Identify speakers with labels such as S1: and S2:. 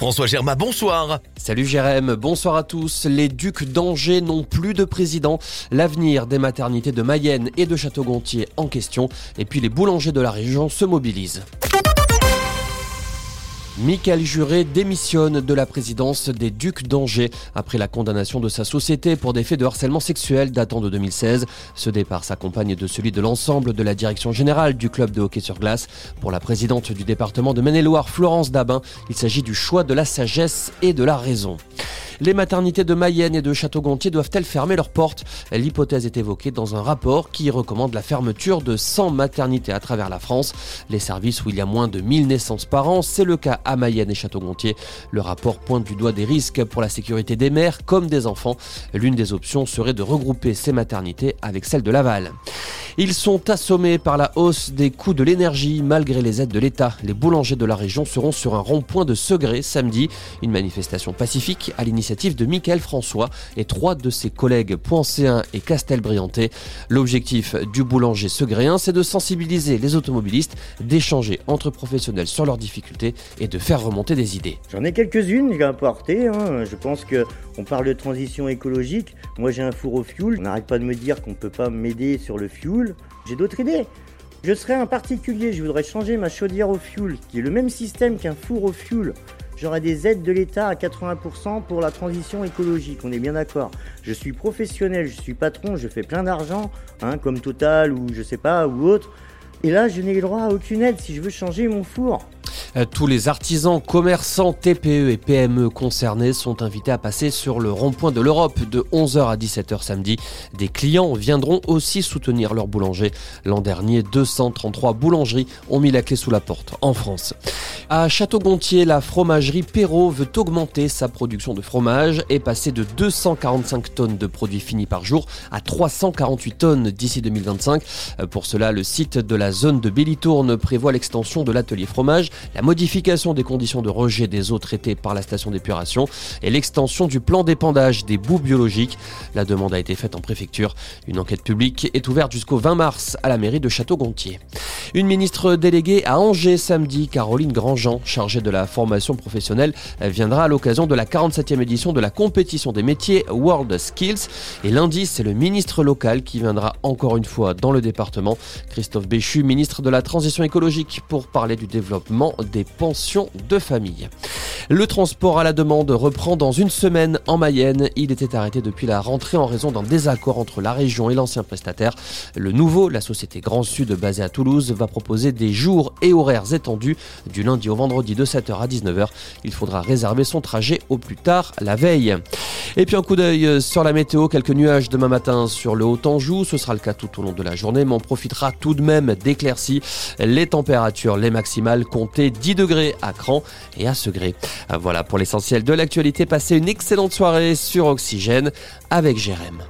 S1: François Germain, bonsoir.
S2: Salut Jérém, bonsoir à tous. Les ducs d'Angers n'ont plus de président. L'avenir des maternités de Mayenne et de Château-Gontier en question. Et puis les boulangers de la région se mobilisent. Michael Juré démissionne de la présidence des Ducs d'Angers après la condamnation de sa société pour des faits de harcèlement sexuel datant de 2016. Ce départ s'accompagne de celui de l'ensemble de la direction générale du club de hockey sur glace. Pour la présidente du département de Maine-et-Loire, Florence Dabin, il s'agit du choix de la sagesse et de la raison. Les maternités de Mayenne et de Château-Gontier doivent-elles fermer leurs portes? L'hypothèse est évoquée dans un rapport qui recommande la fermeture de 100 maternités à travers la France. Les services où il y a moins de 1000 naissances par an, c'est le cas à Mayenne et Château-Gontier. Le rapport pointe du doigt des risques pour la sécurité des mères comme des enfants. L'une des options serait de regrouper ces maternités avec celles de Laval. Ils sont assommés par la hausse des coûts de l'énergie malgré les aides de l'État. Les boulangers de la région seront sur un rond-point de Segré samedi. Une manifestation pacifique à l'initiative de Michael François et trois de ses collègues Poincéen et Castelbriantais. L'objectif du boulanger segréen, c'est de sensibiliser les automobilistes, d'échanger entre professionnels sur leurs difficultés et de faire remonter des idées.
S3: J'en ai quelques-unes à apporter. Hein. Je pense qu'on parle de transition écologique. Moi, j'ai un four au fioul. On n'arrête pas de me dire qu'on ne peut pas m'aider sur le fioul. J'ai d'autres idées. Je serais un particulier, je voudrais changer ma chaudière au fioul, qui est le même système qu'un four au fioul. J'aurais des aides de l'État à 80% pour la transition écologique, on est bien d'accord. Je suis professionnel, je suis patron, je fais plein d'argent, hein, comme Total ou je sais pas, ou autre. Et là, je n'ai le droit à aucune aide si je veux changer mon four.
S2: Euh, tous les artisans, commerçants, TPE et PME concernés sont invités à passer sur le rond-point de l'Europe de 11h à 17h samedi. Des clients viendront aussi soutenir leurs boulangers. L'an dernier, 233 boulangeries ont mis la clé sous la porte en France. À Château-Gontier, la fromagerie Perrault veut augmenter sa production de fromage et passer de 245 tonnes de produits finis par jour à 348 tonnes d'ici 2025. Euh, pour cela, le site de la zone de Bélitourne prévoit l'extension de l'atelier fromage, modification des conditions de rejet des eaux traitées par la station d'épuration et l'extension du plan d'épandage des boues biologiques. La demande a été faite en préfecture. Une enquête publique est ouverte jusqu'au 20 mars à la mairie de Château-Gontier. Une ministre déléguée à Angers samedi, Caroline Grandjean, chargée de la formation professionnelle, viendra à l'occasion de la 47e édition de la compétition des métiers World Skills. Et lundi, c'est le ministre local qui viendra encore une fois dans le département, Christophe Béchu, ministre de la Transition écologique, pour parler du développement des pensions de famille. Le transport à la demande reprend dans une semaine en Mayenne. Il était arrêté depuis la rentrée en raison d'un désaccord entre la région et l'ancien prestataire. Le nouveau, la société Grand Sud basée à Toulouse, va proposer des jours et horaires étendus du lundi au vendredi de 7h à 19h. Il faudra réserver son trajet au plus tard la veille. Et puis un coup d'œil sur la météo, quelques nuages demain matin sur le Haut-Anjou. Ce sera le cas tout au long de la journée, mais on profitera tout de même d'éclaircies. Les températures, les maximales, comptez 10 degrés à Cran et à Segré. Voilà pour l'essentiel de l'actualité. Passez une excellente soirée sur Oxygène avec Jérém.